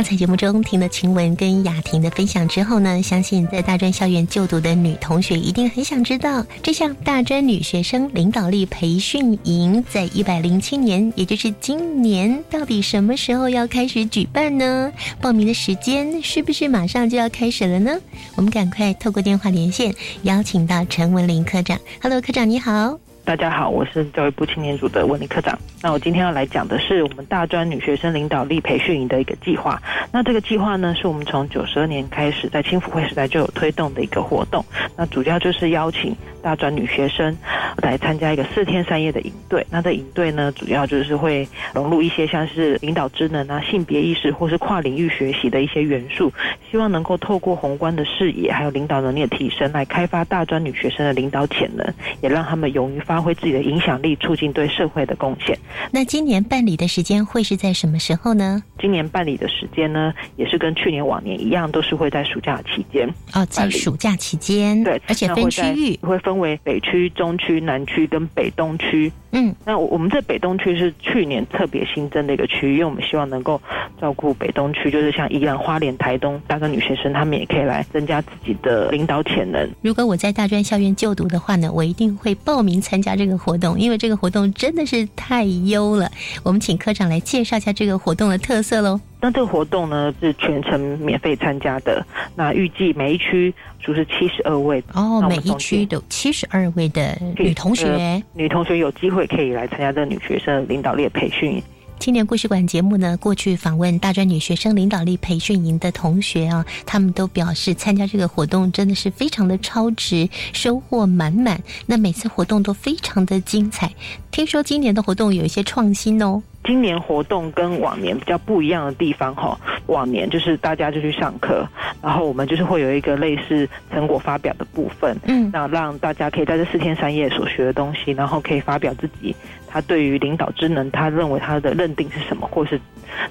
Speaker 1: 刚才节目中听了晴雯跟雅婷的分享之后呢，相信在大专校园就读的女同学一定很想知道，这项大专女学生领导力培训营在一百零七年，也就是今年，到底什么时候要开始举办呢？报名的时间是不是马上就要开始了呢？我们赶快透过电话连线，邀请到陈文林科长。Hello，科长你好。
Speaker 10: 大家好，我是教育部青年组的文理科长。那我今天要来讲的是我们大专女学生领导力培训营的一个计划。那这个计划呢，是我们从九十二年开始在青辅会时代就有推动的一个活动。那主要就是邀请大专女学生来参加一个四天三夜的营队。那这营队呢，主要就是会融入一些像是领导职能啊、性别意识或是跨领域学习的一些元素，希望能够透过宏观的视野还有领导能力的提升，来开发大专女学生的领导潜能，也让他们勇于发挥自己的影响力，促进对社会的贡献。
Speaker 1: 那今年办理的时间会是在什么时候呢？
Speaker 10: 今年办理的时间呢，也是跟去年往年一样，都是会在暑假期间。
Speaker 1: 哦，在暑假期间，
Speaker 10: 对，
Speaker 1: 而且分区域
Speaker 10: 会分为北区、中区、南区跟北东区。嗯，那我们这北东区是去年特别新增的一个区域，因为我们希望能够照顾北东区，就是像宜兰花莲、台东大专女学生，她们也可以来增加自己的领导潜能。
Speaker 1: 如果我在大专校院就读的话呢，我一定会报名参加这个活动，因为这个活动真的是太优了。我们请科长来介绍一下这个活动的特色喽。
Speaker 10: 那这个活动呢是全程免费参加的，那预计每一区就是七十二位
Speaker 1: 哦，每一区都七十二位的女同学，
Speaker 10: 女同学有机会可以来参加这个女学生领导力培训。
Speaker 1: 青年故事馆节目呢，过去访问大专女学生领导力培训营的同学啊，他们都表示参加这个活动真的是非常的超值，收获满满。那每次活动都非常的精彩。听说今年的活动有一些创新哦。
Speaker 10: 今年活动跟往年比较不一样的地方哈，往年就是大家就去上课，然后我们就是会有一个类似成果发表的部分，
Speaker 1: 嗯，
Speaker 10: 那让大家可以在这四天三夜所学的东西，然后可以发表自己他对于领导职能他认为他的认定是什么，或是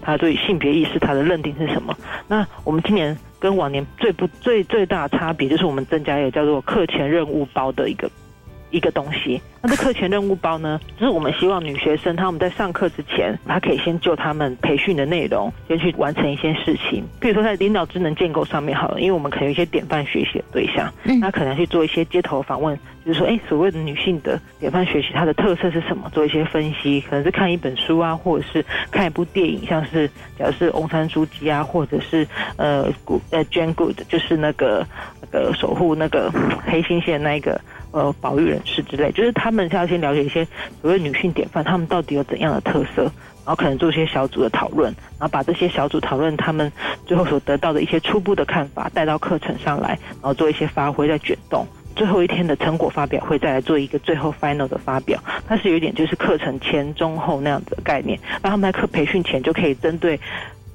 Speaker 10: 他对性别意识他的认定是什么。那我们今年跟往年最不最最大的差别就是我们增加一个叫做课前任务包的一个。一个东西，那这课前任务包呢，就是我们希望女学生她们在上课之前，她可以先就他们培训的内容，先去完成一些事情。比如说在领导职能建构上面好了，因为我们可能有一些典范学习的对象，那可能去做一些街头访问，就是说，哎，所谓的女性的典范学习，它的特色是什么？做一些分析，可能是看一本书啊，或者是看一部电影，像是假如是翁山书记啊，或者是呃，Good 呃，Jane Good，就是那个那个守护那个 <clears throat> 黑猩猩那一个。呃，保育人士之类，就是他们要先了解一些所谓女性典范，他们到底有怎样的特色，然后可能做一些小组的讨论，然后把这些小组讨论他们最后所得到的一些初步的看法带到课程上来，然后做一些发挥再卷动。最后一天的成果发表会再来做一个最后 final 的发表，它是有点就是课程前中后那样子的概念，那他们在课培训前就可以针对。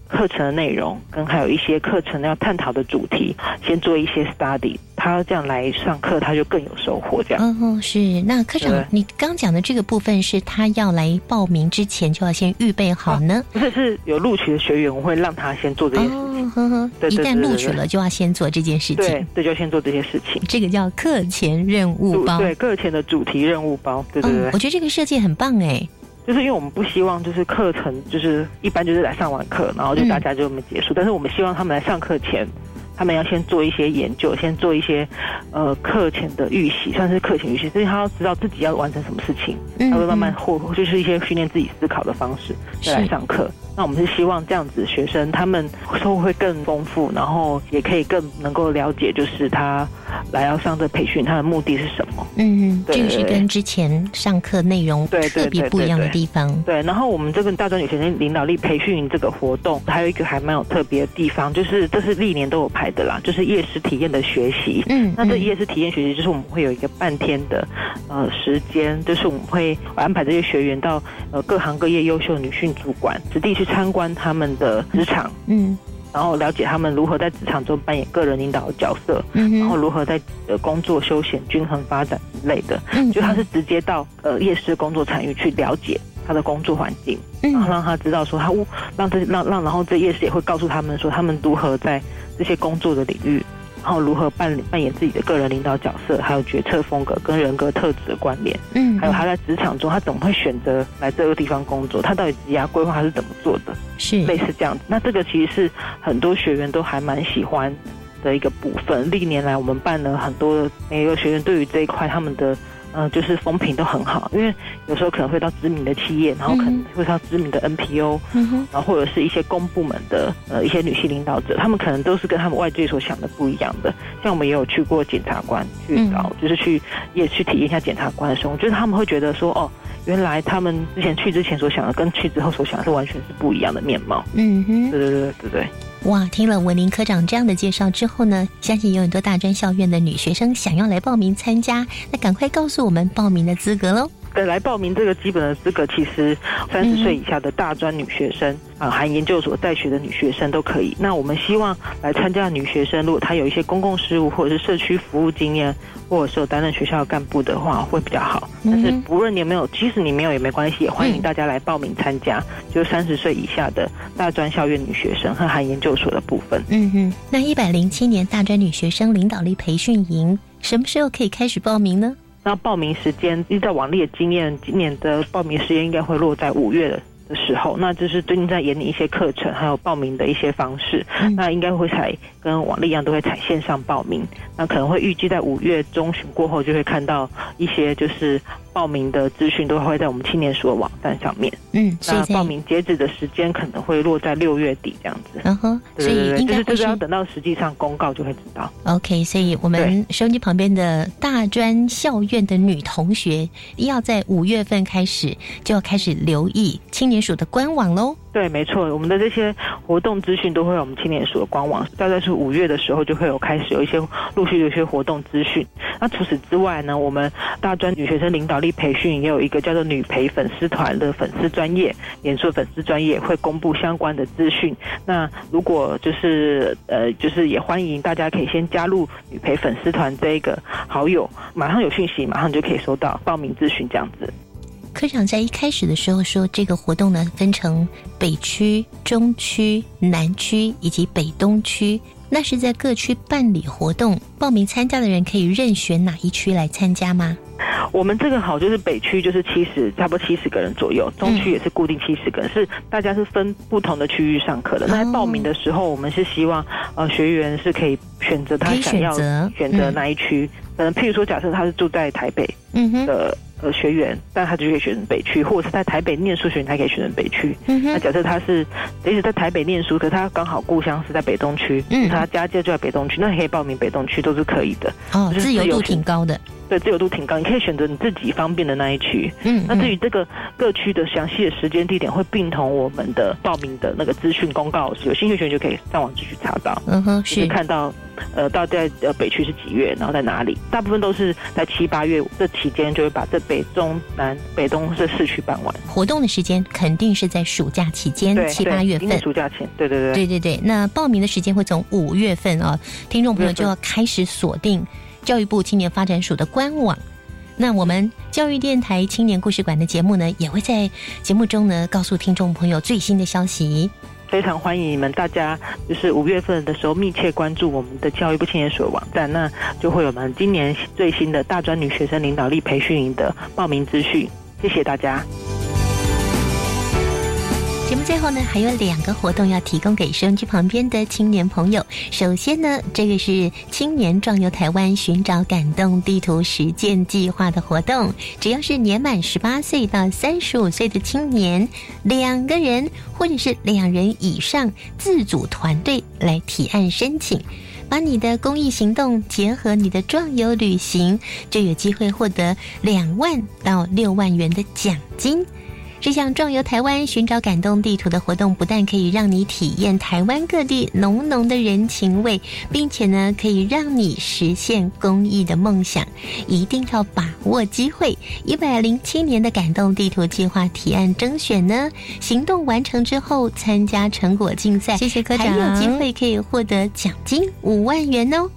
Speaker 10: 课程的内容跟还有一些课程要探讨的主题，先做一些 study，他这样来上课，他就更有收获。这样，
Speaker 1: 嗯，是。那科长，你刚讲的这个部分是他要来报名之前就要先预备好呢？
Speaker 10: 不是，是有录取的学员，我会让他先做这件事情。
Speaker 1: 呵呵，一旦录取了，就要先做这件事情。
Speaker 10: 对，这就先做这些事情。
Speaker 1: 这个叫课前任务包，
Speaker 10: 对，课前的主题任务包。对对对，
Speaker 1: 我觉得这个设计很棒哎。
Speaker 10: 就是因为我们不希望就是课程就是一般就是来上完课，然后就大家就这么结束。但是我们希望他们来上课前，他们要先做一些研究，先做一些呃课前的预习，算是课前预习，所以他要知道自己要完成什么事情，他会慢慢或就是一些训练自己思考的方式再来上课。那我们是希望这样子学生他们收获会更丰富，然后也可以更能够了解，就是他来要上这培训，他的目的是什么？
Speaker 1: 嗯，这个是跟之前上课内容特别不一样的地方。
Speaker 10: 对，然后我们这个大专女学生领导力培训这个活动，还有一个还蛮有特别的地方，就是这是历年都有排的啦，就是夜市体验的学习。嗯，那这夜市体验学习就是我们会有一个半天的呃时间，就是我们会安排这些学员到呃各行各业优秀女性主管实地去。参观他们的职场，
Speaker 1: 嗯，
Speaker 10: 然后了解他们如何在职场中扮演个人领导的角色，嗯，然后如何在呃工作、休闲、均衡发展之类的，嗯，就他是直接到呃夜市工作参与去了解他的工作环境，然后让他知道说他让这让让然后这夜市也会告诉他们说他们如何在这些工作的领域。然后如何扮扮演自己的个人领导角色，还有决策风格跟人格特质的关联，
Speaker 1: 嗯，
Speaker 10: 还有他在职场中他怎么会选择来这个地方工作，他到底职业规划是怎么做的，
Speaker 1: 是
Speaker 10: 类似这样子。那这个其实是很多学员都还蛮喜欢的一个部分。历年来我们办了很多，每个学员对于这一块他们的。嗯，就是风评都很好，因为有时候可能会到知名的企业，然后可能会到知名的 NPO，然后或者是一些公部门的呃一些女性领导者，他们可能都是跟他们外界所想的不一样的。像我们也有去过检察官去找，就是去也去体验一下检察官的生活，就是他们会觉得说，哦，原来他们之前去之前所想的，跟去之后所想的是完全是不一样的面貌。
Speaker 1: 嗯哼，
Speaker 10: 对对对对对。
Speaker 1: 哇，听了文林科长这样的介绍之后呢，相信有很多大专校院的女学生想要来报名参加，那赶快告诉我们报名的资格喽。
Speaker 10: 对，来报名这个基本的资格，其实三十岁以下的大专女学生啊，含研究所在学的女学生都可以。那我们希望来参加的女学生，如果她有一些公共事务或者是社区服务经验，或者是有担任学校干部的话，会比较好。但是不论你有没有，即使你没有也没关系，也欢迎大家来报名参加。就三十岁以下的大专校院女学生和含研究所的部分。
Speaker 1: 嗯哼，那一百零七年大专女学生领导力培训营什么时候可以开始报名呢？
Speaker 10: 那报名时间依照往例的经验，今年的报名时间应该会落在五月的时候。那就是最近在研拟一些课程，还有报名的一些方式。那应该会采跟往例一样，都会采线上报名。那可能会预计在五月中旬过后，就会看到一些就是。报名的资讯都会在我们青年署的网站上面。
Speaker 1: 嗯，
Speaker 10: 那报名截止的时间可能会落在六月底这样子。
Speaker 1: 嗯哼，所以应该
Speaker 10: 就是要等到实际上公告就会知道。
Speaker 1: OK，所以我们收音机旁边的大专校院的女同学，要在五月份开始就要开始留意青年署的官网喽。
Speaker 10: 对，没错，我们的这些活动资讯都会有我们青年署的官网，大概是五月的时候就会有开始有一些陆续有一些活动资讯。那除此之外呢，我们大专女学生领导力培训也有一个叫做女培粉丝团的粉丝专业，演说粉丝专业会公布相关的资讯。那如果就是呃，就是也欢迎大家可以先加入女培粉丝团这一个好友，马上有讯息，马上就可以收到报名资讯这样子。
Speaker 1: 科长在一开始的时候说，这个活动呢分成北区、中区、南区以及北东区。那是在各区办理活动，报名参加的人可以任选哪一区来参加吗？
Speaker 10: 我们这个好就是北区就是七十，差不多七十个人左右，中区也是固定七十个人，是大家是分不同的区域上课的。那在报名的时候，我们是希望呃学员是可以选择他想要选择哪一区。可能譬如说，假设他是住在台北的。呃，学员，但他就可以选择北区，或者是在台北念书学员，他可以选择北区。嗯那假设他是即使在台北念书，可是他刚好故乡是在北东区，嗯他家就在北东区，那你可以报名北东区，都是可以的。
Speaker 1: 哦，自由度挺高的。
Speaker 10: 对，自由度挺高，你可以选择你自己方便的那一区。嗯，那至于这个各区的详细的时间地点，会并同我们的报名的那个资讯公告，有兴趣学员就可以上网继续查到。
Speaker 1: 嗯哼，是
Speaker 10: 看到呃，到在呃北区是几月，然后在哪里？大部分都是在七八月这期间，就会把这北中南北东这四区办完。
Speaker 1: 活动的时间肯定是在暑假期间，七八月份。
Speaker 10: 暑假前，对对对，
Speaker 1: 对对对。那报名的时间会从五月份啊，听众朋友就要开始锁定。教育部青年发展署的官网，那我们教育电台青年故事馆的节目呢，也会在节目中呢告诉听众朋友最新的消息。
Speaker 10: 非常欢迎你们大家，就是五月份的时候密切关注我们的教育部青年署网站，那就会有我们今年最新的大专女学生领导力培训营的报名资讯。谢谢大家。
Speaker 1: 节目最后呢，还有两个活动要提供给收音机旁边的青年朋友。首先呢，这个是青年壮游台湾寻找感动地图实践计划的活动，只要是年满十八岁到三十五岁的青年，两个人或者是两人以上自组团队来提案申请，把你的公益行动结合你的壮游旅行，就有机会获得两万到六万元的奖金。这项壮游台湾、寻找感动地图的活动，不但可以让你体验台湾各地浓浓的人情味，并且呢，可以让你实现公益的梦想。一定要把握机会！一百零七年的感动地图计划提案征选呢，行动完成之后参加成果竞赛，谢谢科长，还有机会可以获得奖金五万元哦。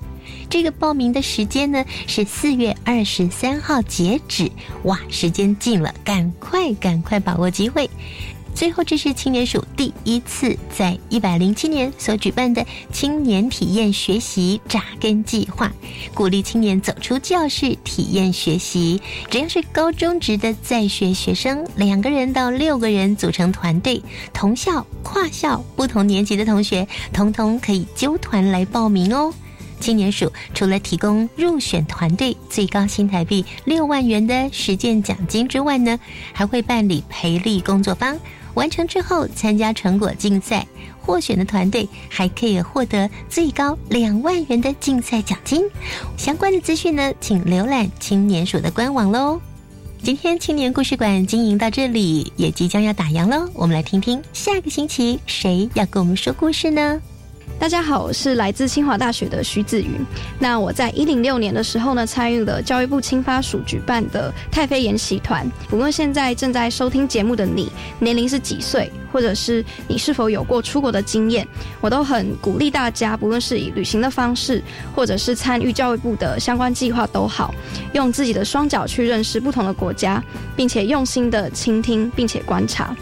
Speaker 1: 这个报名的时间呢是四月二十三号截止，哇，时间近了，赶快赶快把握机会。最后，这是青年署第一次在一百零七年所举办的青年体验学习扎根计划，鼓励青年走出教室体验学习。只要是高中职的在学学生，两个人到六个人组成团队，同校、跨校、不同年级的同学，通通可以揪团来报名哦。青年署除了提供入选团队最高新台币六万元的实践奖金之外呢，还会办理培力工作坊，完成之后参加成果竞赛，获选的团队还可以获得最高两万元的竞赛奖金。相关的资讯呢，请浏览青年署的官网喽。今天青年故事馆经营到这里，也即将要打烊喽。我们来听听下个星期谁要跟我们说故事呢？
Speaker 11: 大家好，我是来自清华大学的徐子云。那我在一零六年的时候呢，参与了教育部青发署举办的太妃研习团。不论现在正在收听节目的你年龄是几岁，或者是你是否有过出国的经验，我都很鼓励大家，不论是以旅行的方式，或者是参与教育部的相关计划都好，用自己的双脚去认识不同的国家，并且用心的倾听，并且观察。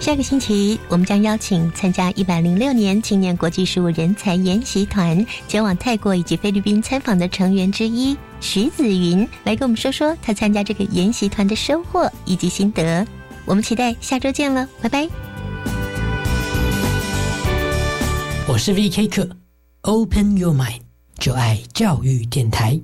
Speaker 1: 下个星期，我们将邀请参加一百零六年青年国际事务人才研习团前往泰国以及菲律宾参访的成员之一徐子云，来跟我们说说他参加这个研习团的收获以及心得。我们期待下周见了，拜拜。
Speaker 12: 我是 V K 课，Open Your Mind，就爱教育电台。